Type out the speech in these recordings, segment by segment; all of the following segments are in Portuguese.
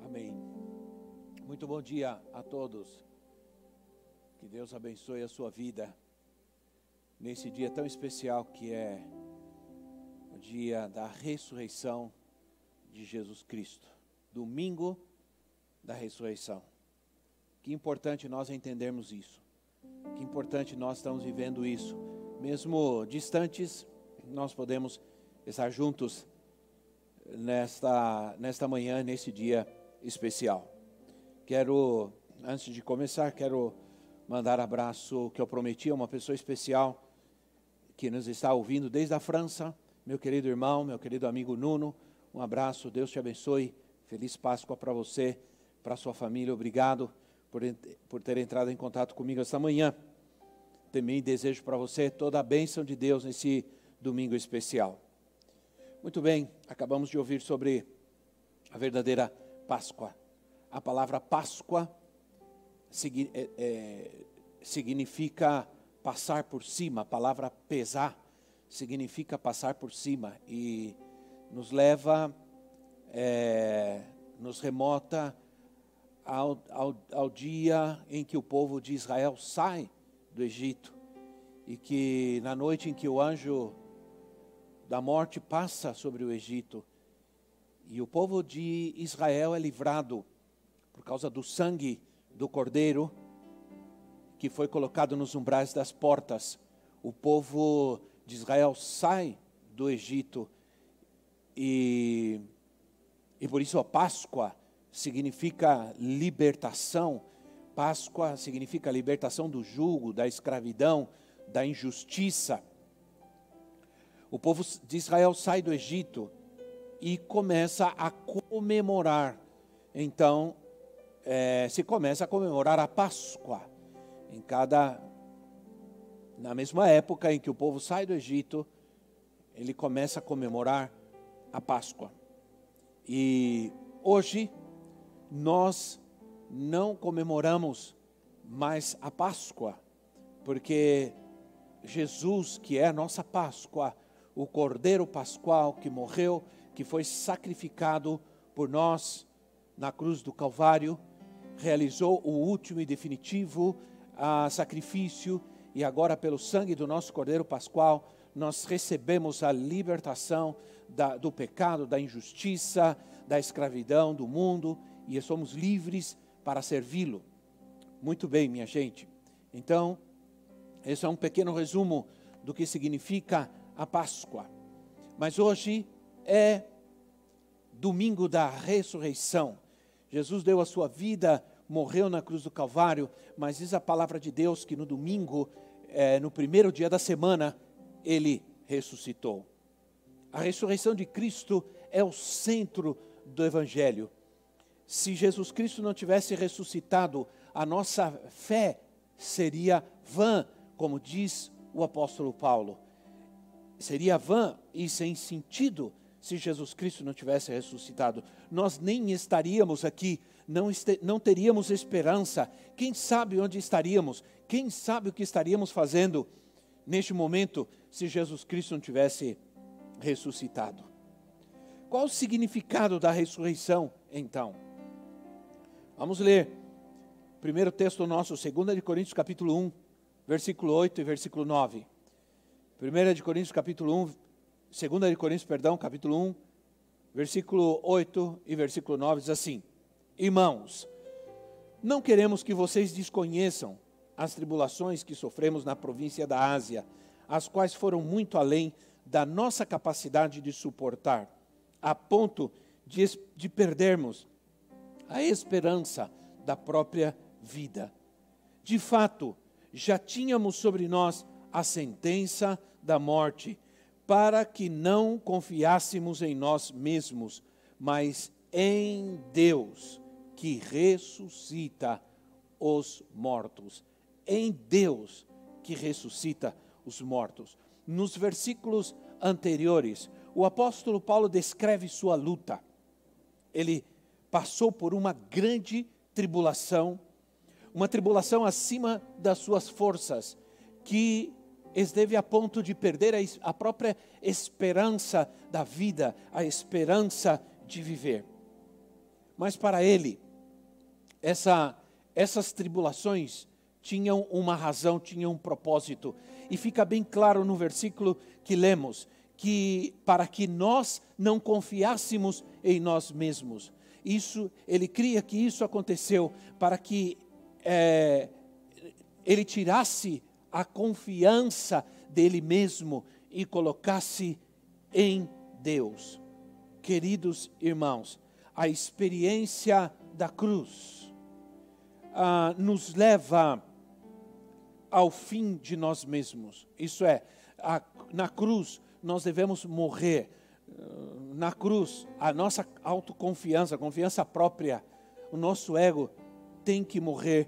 Amém. Muito bom dia a todos. Que Deus abençoe a sua vida nesse dia tão especial que é o dia da ressurreição de Jesus Cristo, domingo da ressurreição. Que importante nós entendermos isso. Que importante nós estamos vivendo isso. Mesmo distantes, nós podemos estar juntos nesta, nesta manhã, nesse dia especial. Quero, antes de começar, quero mandar abraço que eu prometi a uma pessoa especial que nos está ouvindo desde a França, meu querido irmão, meu querido amigo Nuno. Um abraço, Deus te abençoe. Feliz Páscoa para você, para sua família. Obrigado por, por ter entrado em contato comigo esta manhã. Também desejo para você toda a bênção de Deus nesse domingo especial. Muito bem, acabamos de ouvir sobre a verdadeira Páscoa. A palavra Páscoa é, é, significa passar por cima, a palavra pesar significa passar por cima e nos leva, é, nos remota ao, ao, ao dia em que o povo de Israel sai do Egito e que na noite em que o anjo da morte passa sobre o Egito e o povo de Israel é livrado por causa do sangue do cordeiro que foi colocado nos umbrais das portas. O povo de Israel sai do Egito e, e por isso a Páscoa significa libertação. Páscoa significa libertação do jugo, da escravidão, da injustiça. O povo de Israel sai do Egito e começa a comemorar. Então, é, se começa a comemorar a Páscoa. Em cada. Na mesma época em que o povo sai do Egito, ele começa a comemorar a Páscoa. E hoje, nós não comemoramos mais a Páscoa, porque Jesus, que é a nossa Páscoa, o Cordeiro Pascual que morreu, que foi sacrificado por nós na cruz do Calvário, realizou o último e definitivo ah, sacrifício, e agora, pelo sangue do nosso Cordeiro Pascual, nós recebemos a libertação da, do pecado, da injustiça, da escravidão do mundo, e somos livres para servi-lo. Muito bem, minha gente. Então, esse é um pequeno resumo do que significa a Páscoa. Mas hoje é domingo da ressurreição. Jesus deu a sua vida, morreu na cruz do Calvário, mas diz a palavra de Deus que no domingo, é, no primeiro dia da semana, ele ressuscitou. A ressurreição de Cristo é o centro do Evangelho. Se Jesus Cristo não tivesse ressuscitado, a nossa fé seria vã, como diz o apóstolo Paulo seria vã e sem sentido se Jesus Cristo não tivesse ressuscitado. Nós nem estaríamos aqui, não, este, não teríamos esperança. Quem sabe onde estaríamos? Quem sabe o que estaríamos fazendo neste momento se Jesus Cristo não tivesse ressuscitado? Qual o significado da ressurreição, então? Vamos ler. Primeiro texto nosso, 2 Coríntios capítulo 1, versículo 8 e versículo 9. 1 de Coríntios capítulo 1, 2 de Coríntios, perdão, capítulo 1, versículo 8 e versículo 9 diz assim: Irmãos, não queremos que vocês desconheçam as tribulações que sofremos na província da Ásia, as quais foram muito além da nossa capacidade de suportar, a ponto de, de perdermos a esperança da própria vida. De fato, já tínhamos sobre nós a sentença da morte, para que não confiássemos em nós mesmos, mas em Deus, que ressuscita os mortos. Em Deus, que ressuscita os mortos. Nos versículos anteriores, o apóstolo Paulo descreve sua luta. Ele passou por uma grande tribulação, uma tribulação acima das suas forças, que esteve a ponto de perder a, própria esperança da vida, a esperança de viver. Mas para ele, essa, essas tribulações tinham uma razão, tinham um propósito. E fica bem claro no versículo que lemos, que para que nós não confiássemos em nós mesmos. Isso, ele cria que isso aconteceu para que é, ele tirasse a confiança dele mesmo e colocasse em Deus. Queridos irmãos, a experiência da cruz ah, nos leva ao fim de nós mesmos. Isso é, a, na cruz nós devemos morrer. Na cruz, a nossa autoconfiança, a confiança própria, o nosso ego tem que morrer.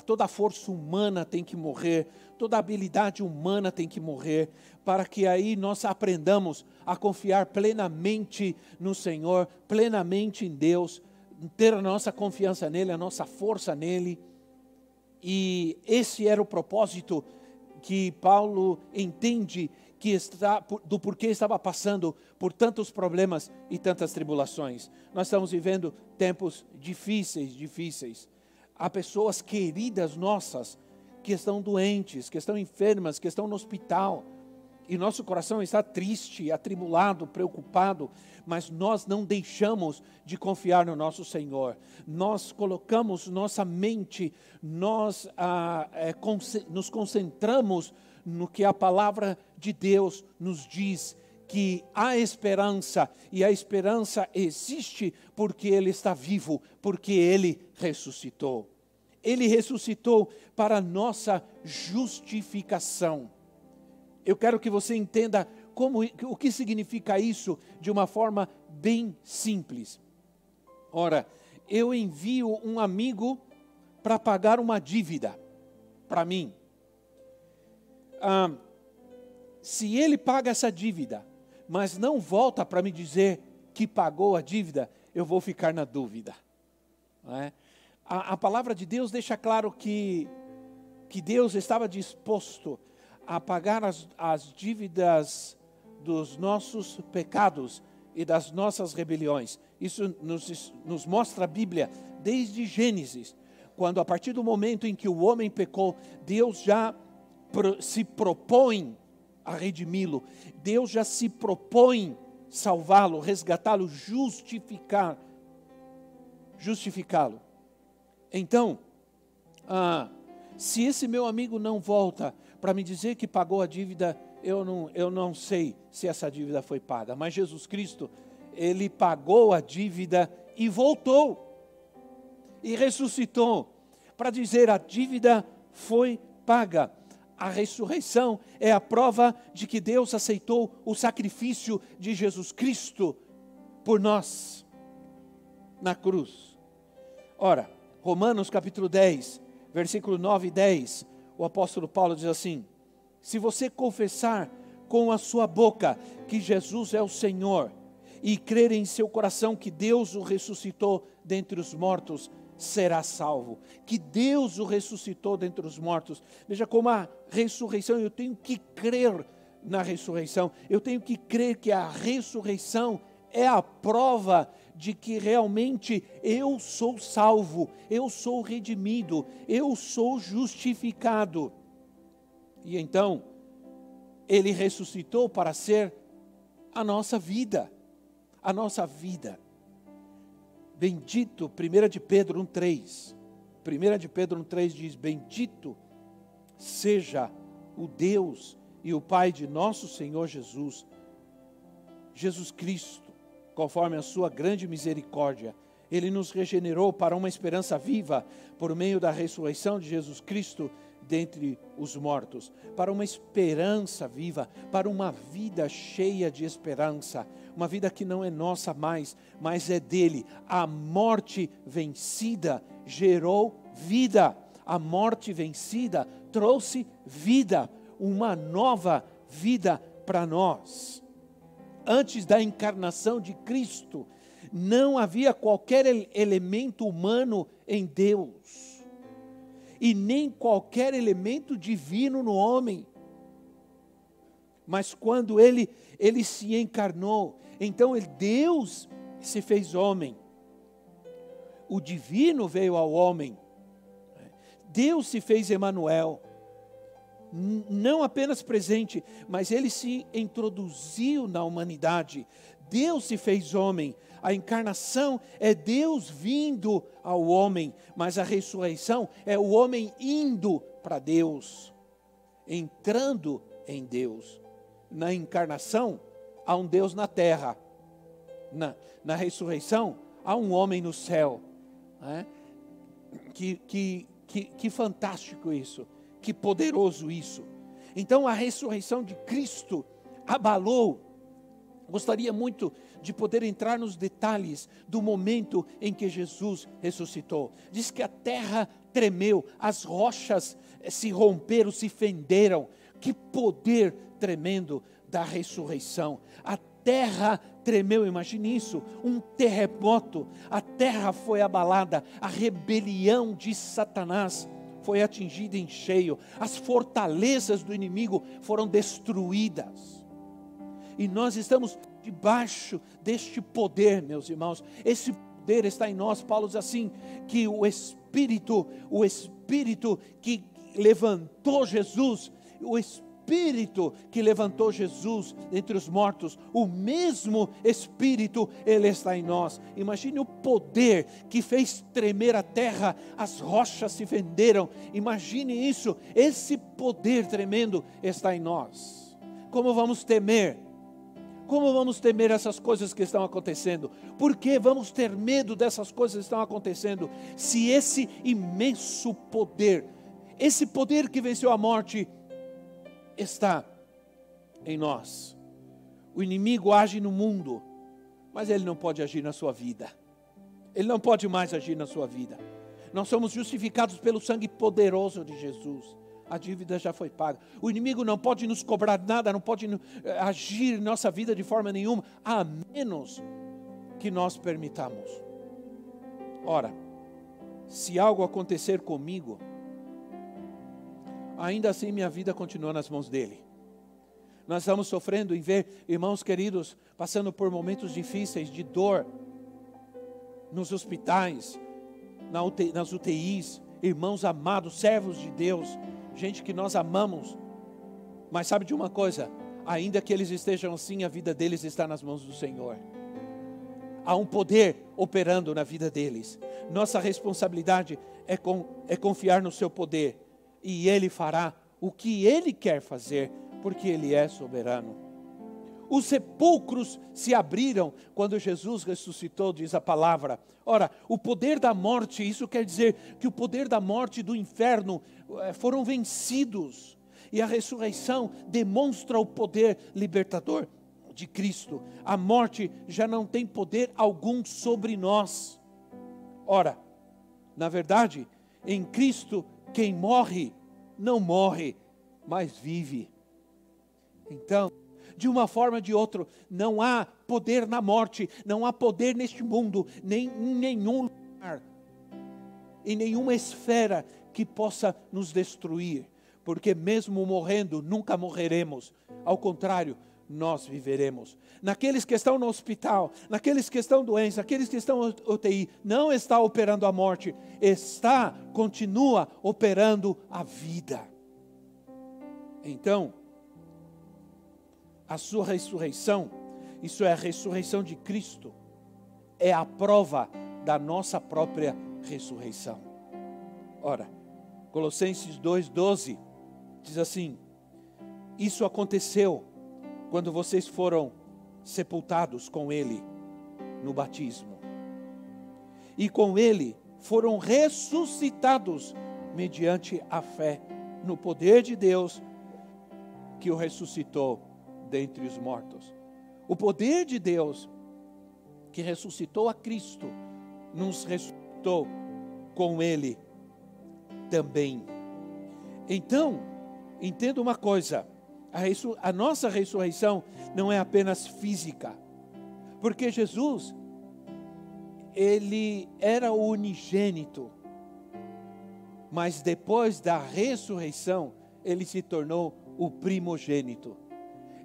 Toda força humana tem que morrer, toda habilidade humana tem que morrer, para que aí nós aprendamos a confiar plenamente no Senhor, plenamente em Deus, ter a nossa confiança nele, a nossa força nele. E esse era o propósito que Paulo entende que está, do porquê estava passando por tantos problemas e tantas tribulações. Nós estamos vivendo tempos difíceis, difíceis. Há pessoas queridas nossas que estão doentes, que estão enfermas, que estão no hospital. E nosso coração está triste, atribulado, preocupado, mas nós não deixamos de confiar no nosso Senhor. Nós colocamos nossa mente, nós ah, é, nos concentramos no que a palavra de Deus nos diz que há esperança e a esperança existe porque Ele está vivo, porque Ele ressuscitou. Ele ressuscitou para nossa justificação. Eu quero que você entenda como, o que significa isso de uma forma bem simples. Ora, eu envio um amigo para pagar uma dívida para mim ah, se ele paga essa dívida, mas não volta para me dizer que pagou a dívida, eu vou ficar na dúvida. É? A, a, palavra de Deus deixa claro que, que Deus estava disposto a pagar as, as dívidas dos nossos pecados e das nossas rebeliões. Isso nos, nos mostra a Bíblia desde Gênesis, quando a partir do momento em que o homem pecou, Deus já se propõe a redimi-lo, Deus já se propõe salvá-lo, resgatá-lo, justificar, justificá-lo. Então, ah, se esse meu amigo não volta para me dizer que pagou a dívida, eu não, eu não sei se essa dívida foi paga, mas Jesus Cristo, ele pagou a dívida e voltou, e ressuscitou, para dizer a dívida foi paga a ressurreição é a prova de que Deus aceitou o sacrifício de Jesus Cristo por nós na cruz. Ora, Romanos capítulo 10, versículo 9 e 10, o apóstolo Paulo diz assim: Se você confessar com a sua boca que Jesus é o Senhor e crer em seu coração que Deus o ressuscitou dentre os mortos, será salvo. Que Deus o ressuscitou dentre os mortos. Veja como a ressurreição, eu tenho que crer na ressurreição. Eu tenho que crer que a ressurreição é a prova de que realmente eu sou salvo, eu sou redimido, eu sou justificado. E então, ele ressuscitou para ser a nossa vida, a nossa vida. Bendito, 1 de Pedro 1,3. 1 de Pedro 1,3 diz: Bendito seja o Deus e o Pai de nosso Senhor Jesus, Jesus Cristo, conforme a sua grande misericórdia, ele nos regenerou para uma esperança viva por meio da ressurreição de Jesus Cristo dentre os mortos, para uma esperança viva, para uma vida cheia de esperança, uma vida que não é nossa mais, mas é dele. A morte vencida gerou vida, a morte vencida trouxe vida, uma nova vida para nós. Antes da encarnação de Cristo, não havia qualquer elemento humano em Deus e nem qualquer elemento divino no homem. Mas quando ele, ele se encarnou, então Deus se fez homem. o divino veio ao homem. Deus se fez Emanuel. Não apenas presente, mas ele se introduziu na humanidade. Deus se fez homem. A encarnação é Deus vindo ao homem, mas a ressurreição é o homem indo para Deus, entrando em Deus. Na encarnação, há um Deus na terra. Na, na ressurreição, há um homem no céu. Né? Que, que, que, que fantástico isso, que poderoso isso. Então a ressurreição de Cristo abalou. Gostaria muito de poder entrar nos detalhes do momento em que Jesus ressuscitou. Diz que a terra tremeu, as rochas eh, se romperam, se fenderam. Que poder tremendo da ressurreição. A terra tremeu, imagine isso, um terremoto, a terra foi abalada, a rebelião de Satanás foi atingida em cheio, as fortalezas do inimigo foram destruídas. E nós estamos debaixo deste poder, meus irmãos. Esse poder está em nós. Paulo diz assim: que o Espírito, o Espírito que levantou Jesus, o Espírito que levantou Jesus entre os mortos, o mesmo Espírito, Ele está em nós. Imagine o poder que fez tremer a terra, as rochas se venderam. Imagine isso, esse poder tremendo está em nós. Como vamos temer? Como vamos temer essas coisas que estão acontecendo? Por que vamos ter medo dessas coisas que estão acontecendo? Se esse imenso poder, esse poder que venceu a morte, está em nós. O inimigo age no mundo, mas ele não pode agir na sua vida. Ele não pode mais agir na sua vida. Nós somos justificados pelo sangue poderoso de Jesus. A dívida já foi paga. O inimigo não pode nos cobrar nada, não pode eh, agir em nossa vida de forma nenhuma, a menos que nós permitamos. Ora, se algo acontecer comigo, ainda assim minha vida continua nas mãos dele. Nós estamos sofrendo em ver irmãos queridos passando por momentos difíceis de dor nos hospitais, nas UTIs, irmãos amados, servos de Deus, gente que nós amamos. Mas sabe de uma coisa? Ainda que eles estejam assim, a vida deles está nas mãos do Senhor. Há um poder operando na vida deles. Nossa responsabilidade é, com, é confiar no seu poder e Ele fará o que Ele quer fazer, porque Ele é soberano. Os sepulcros se abriram quando Jesus ressuscitou, diz a palavra. Ora, o poder da morte, isso quer dizer que o poder da morte e do inferno eh, foram vencidos. E a ressurreição demonstra o poder libertador de Cristo. A morte já não tem poder algum sobre nós. Ora, na verdade, em Cristo quem morre, não morre, mas vive. Então, de uma forma ou de outra, não há poder na morte, não há poder neste mundo, nem em nenhum lugar, em nenhuma esfera que possa nos destruir, porque mesmo morrendo, nunca morreremos. Ao contrário, nós viveremos. Naqueles que estão no hospital, naqueles que estão doentes, naqueles que estão UTI, não está operando a morte, está, continua operando a vida. Então, a sua ressurreição, isso é a ressurreição de Cristo, é a prova da nossa própria ressurreição. Ora, Colossenses 2,12 diz assim: Isso aconteceu quando vocês foram sepultados com Ele no batismo. E com Ele foram ressuscitados mediante a fé no poder de Deus que o ressuscitou dentre os mortos. O poder de Deus que ressuscitou a Cristo nos ressuscitou com Ele também. Então, entenda uma coisa: a, a nossa ressurreição não é apenas física, porque Jesus, ele era o unigênito, mas depois da ressurreição, ele se tornou o primogênito.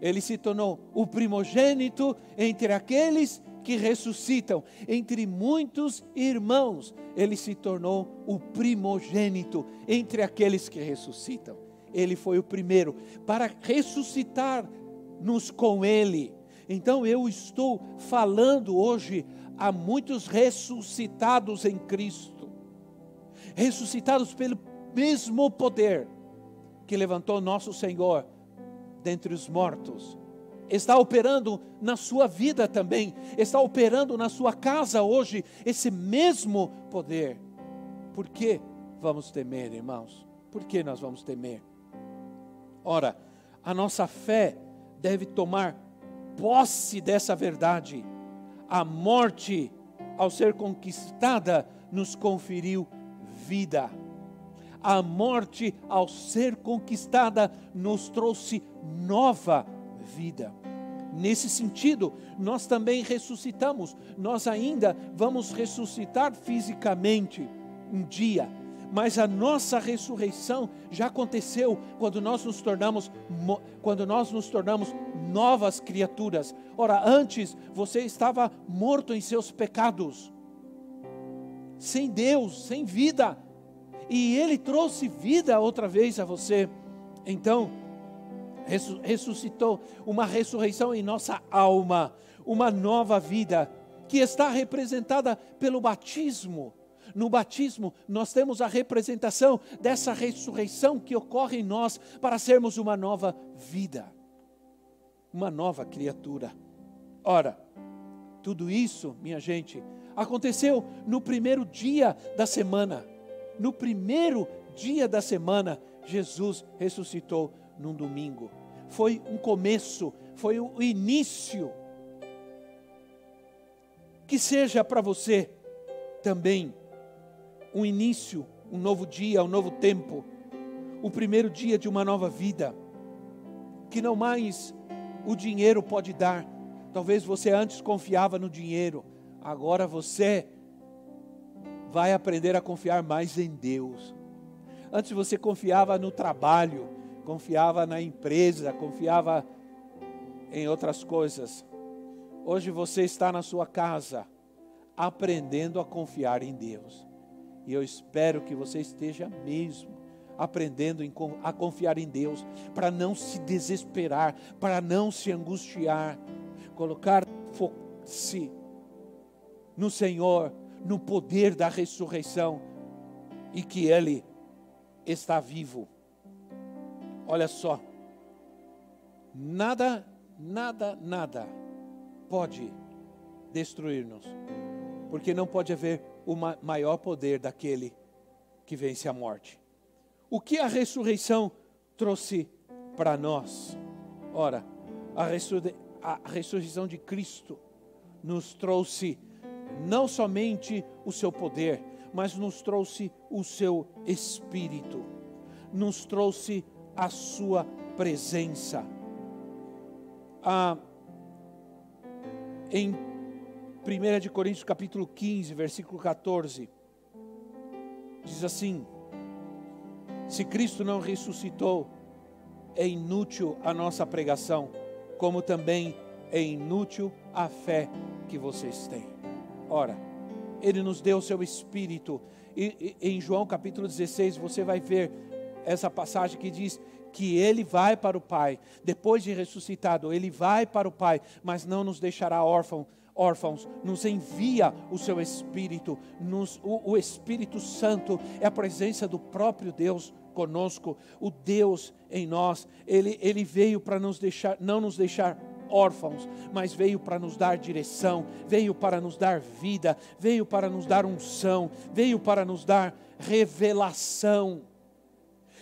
Ele se tornou o primogênito entre aqueles que ressuscitam, entre muitos irmãos, ele se tornou o primogênito entre aqueles que ressuscitam. Ele foi o primeiro para ressuscitar-nos com ele. Então eu estou falando hoje a muitos ressuscitados em Cristo, ressuscitados pelo mesmo poder que levantou nosso Senhor dentre os mortos está operando na sua vida também, está operando na sua casa hoje esse mesmo poder. Por que vamos temer, irmãos? Por que nós vamos temer? Ora, a nossa fé deve tomar posse dessa verdade. A morte, ao ser conquistada, nos conferiu vida. A morte, ao ser conquistada, nos trouxe nova vida. Nesse sentido, nós também ressuscitamos, nós ainda vamos ressuscitar fisicamente um dia, mas a nossa ressurreição já aconteceu quando nós nos tornamos quando nós nos tornamos novas criaturas. Ora, antes você estava morto em seus pecados, sem Deus, sem vida, e ele trouxe vida outra vez a você. Então, ressuscitou uma ressurreição em nossa alma, uma nova vida, que está representada pelo batismo. No batismo, nós temos a representação dessa ressurreição que ocorre em nós para sermos uma nova vida, uma nova criatura. Ora, tudo isso, minha gente, aconteceu no primeiro dia da semana. No primeiro dia da semana, Jesus ressuscitou num domingo. Foi um começo, foi o início. Que seja para você também um início, um novo dia, um novo tempo, o primeiro dia de uma nova vida, que não mais o dinheiro pode dar. Talvez você antes confiava no dinheiro, agora você vai aprender a confiar mais em Deus. Antes você confiava no trabalho, confiava na empresa, confiava em outras coisas. Hoje você está na sua casa aprendendo a confiar em Deus. E eu espero que você esteja mesmo aprendendo a confiar em Deus, para não se desesperar, para não se angustiar, colocar foco-se no Senhor, no poder da ressurreição e que Ele está vivo. Olha só, nada, nada, nada pode destruir-nos, porque não pode haver o maior poder daquele que vence a morte. O que a ressurreição trouxe para nós? Ora, a, ressur a ressurreição de Cristo nos trouxe não somente o seu poder, mas nos trouxe o seu espírito, nos trouxe a sua presença. Ah, em 1 de Coríntios capítulo 15, versículo 14, diz assim: Se Cristo não ressuscitou, é inútil a nossa pregação, como também é inútil a fé que vocês têm. Ora, Ele nos deu o seu Espírito, e, e em João capítulo 16 você vai ver essa passagem que diz que ele vai para o Pai, depois de ressuscitado, ele vai para o Pai, mas não nos deixará órfãos, órfãos, nos envia o seu Espírito, nos, o, o Espírito Santo é a presença do próprio Deus conosco, o Deus em nós, ele, ele veio para nos deixar, não nos deixar órfãos, mas veio para nos dar direção, veio para nos dar vida, veio para nos dar unção, veio para nos dar revelação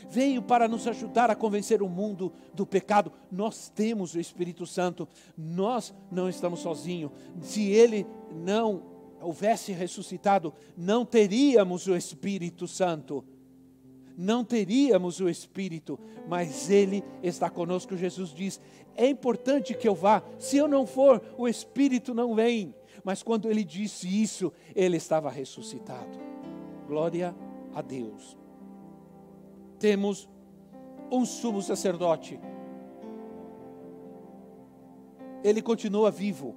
veio para nos ajudar a convencer o mundo do pecado. Nós temos o Espírito Santo, nós não estamos sozinhos. Se ele não houvesse ressuscitado, não teríamos o Espírito Santo. Não teríamos o Espírito, mas Ele está conosco. Jesus diz: é importante que eu vá, se eu não for, o Espírito não vem. Mas quando ele disse isso, ele estava ressuscitado. Glória a Deus temos um sumo sacerdote. Ele continua vivo.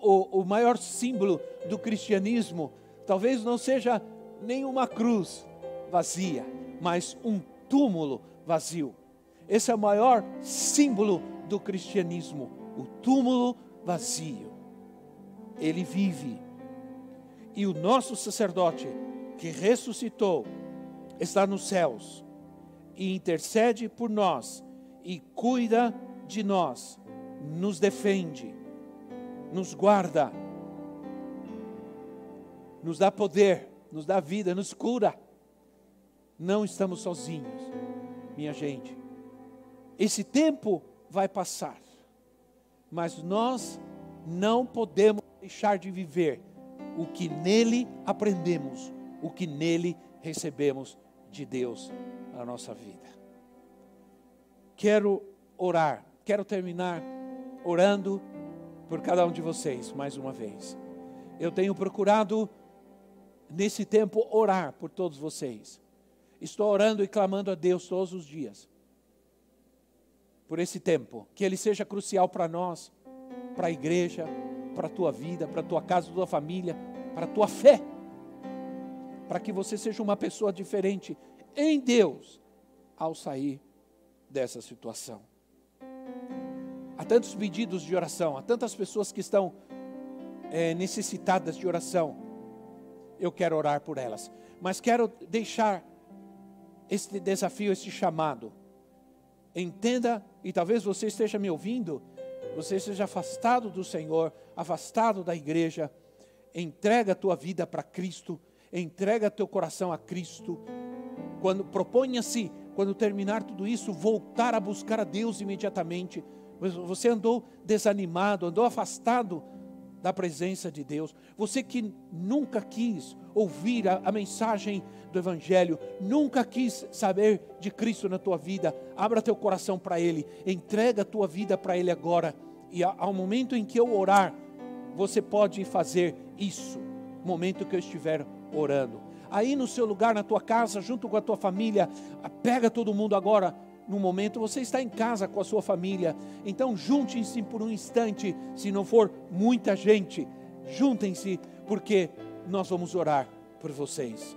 o, o maior símbolo do cristianismo talvez não seja nenhuma cruz vazia, mas um túmulo vazio. Esse é o maior símbolo do cristianismo, o túmulo vazio. Ele vive. E o nosso sacerdote, que ressuscitou, está nos céus e intercede por nós e cuida de nós, nos defende, nos guarda, nos dá poder, nos dá vida, nos cura. Não estamos sozinhos, minha gente. Esse tempo vai passar, mas nós não podemos deixar de viver o que nele aprendemos, o que nele recebemos de Deus na nossa vida. Quero orar, quero terminar orando por cada um de vocês mais uma vez. Eu tenho procurado nesse tempo orar por todos vocês. Estou orando e clamando a Deus todos os dias por esse tempo, que ele seja crucial para nós, para a igreja, para a tua vida, para a tua casa, tua família, para a tua fé, para que você seja uma pessoa diferente em Deus ao sair dessa situação. Há tantos pedidos de oração, há tantas pessoas que estão é, necessitadas de oração. Eu quero orar por elas, mas quero deixar este desafio, este chamado. Entenda, e talvez você esteja me ouvindo, você esteja afastado do Senhor, afastado da igreja. Entrega a tua vida para Cristo, entrega teu coração a Cristo. Quando proponha-se, quando terminar tudo isso, voltar a buscar a Deus imediatamente. Você andou desanimado, andou afastado da presença de Deus. Você que nunca quis ouvir a, a, mensagem do Evangelho, nunca quis saber de Cristo na tua vida, abra teu coração para Ele, entrega a tua vida para Ele agora. E ao momento em que eu orar, você pode fazer isso, momento que eu estiver orando. Aí no seu lugar, na tua casa, junto com a tua família, pega todo mundo agora. No momento, você está em casa com a sua família, então juntem-se por um instante, se não for muita gente, juntem-se, porque nós vamos orar por vocês.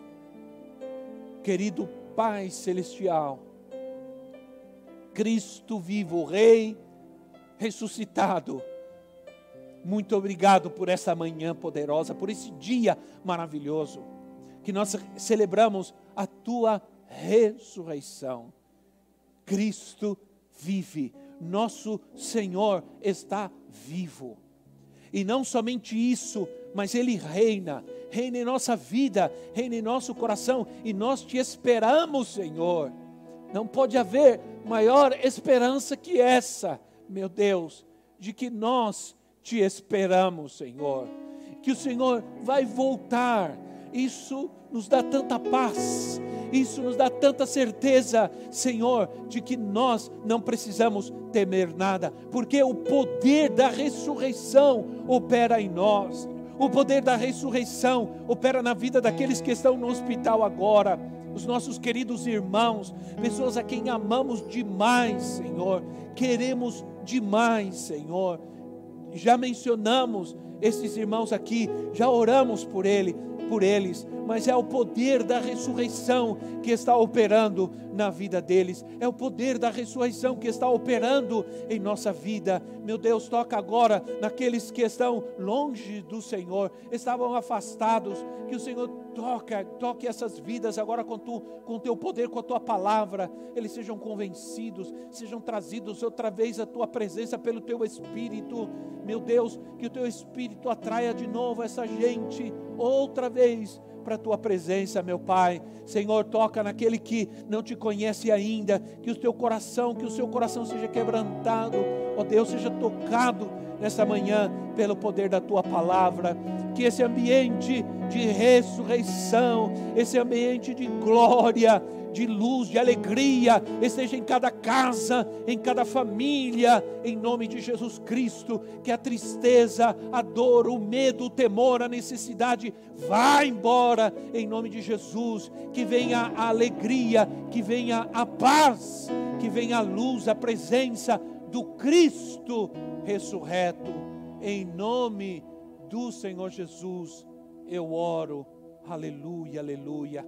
Querido Pai Celestial, Cristo vivo, Rei ressuscitado, muito obrigado por essa manhã poderosa, por esse dia maravilhoso, que nós celebramos a tua ressurreição. Cristo vive, nosso Senhor está vivo. E não somente isso, mas Ele reina, reina em nossa vida, reina em nosso coração, e nós te esperamos, Senhor. Não pode haver maior esperança que essa, meu Deus, de que nós te esperamos, Senhor. Que o Senhor vai voltar, isso nos dá tanta paz, isso nos dá tanta certeza, Senhor, de que nós não precisamos temer nada, porque o poder da ressurreição opera em nós. O poder da ressurreição opera na vida daqueles que estão no hospital agora, os nossos queridos irmãos, pessoas a quem amamos demais, Senhor, queremos demais, Senhor. Já mencionamos esses irmãos aqui, já oramos por ele, por eles, mas é o poder da ressurreição que está operando na vida deles, é o poder da ressurreição que está operando em nossa vida. Meu Deus, toca agora naqueles que estão longe do Senhor, estavam afastados, que o Senhor toca, toque essas vidas agora com tu, com teu poder, com a tua palavra, eles sejam convencidos, sejam trazidos outra vez à tua presença pelo teu espírito. Meu Deus, que o teu espírito atraia de novo essa gente outra vez para a tua presença, meu Pai. Senhor, toca naquele que não te conhece ainda, que o teu coração, que o seu coração seja quebrantado, ó Deus, seja tocado nessa manhã pelo poder da tua palavra. Que esse ambiente de ressurreição, esse ambiente de glória, de luz, de alegria, esteja em cada casa, em cada família, em nome de Jesus Cristo. Que a tristeza, a dor, o medo, o temor, a necessidade vá embora, em nome de Jesus. Que venha a alegria, que venha a paz, que venha a luz, a presença do Cristo ressurreto, em nome do Senhor Jesus, eu oro. Aleluia, aleluia.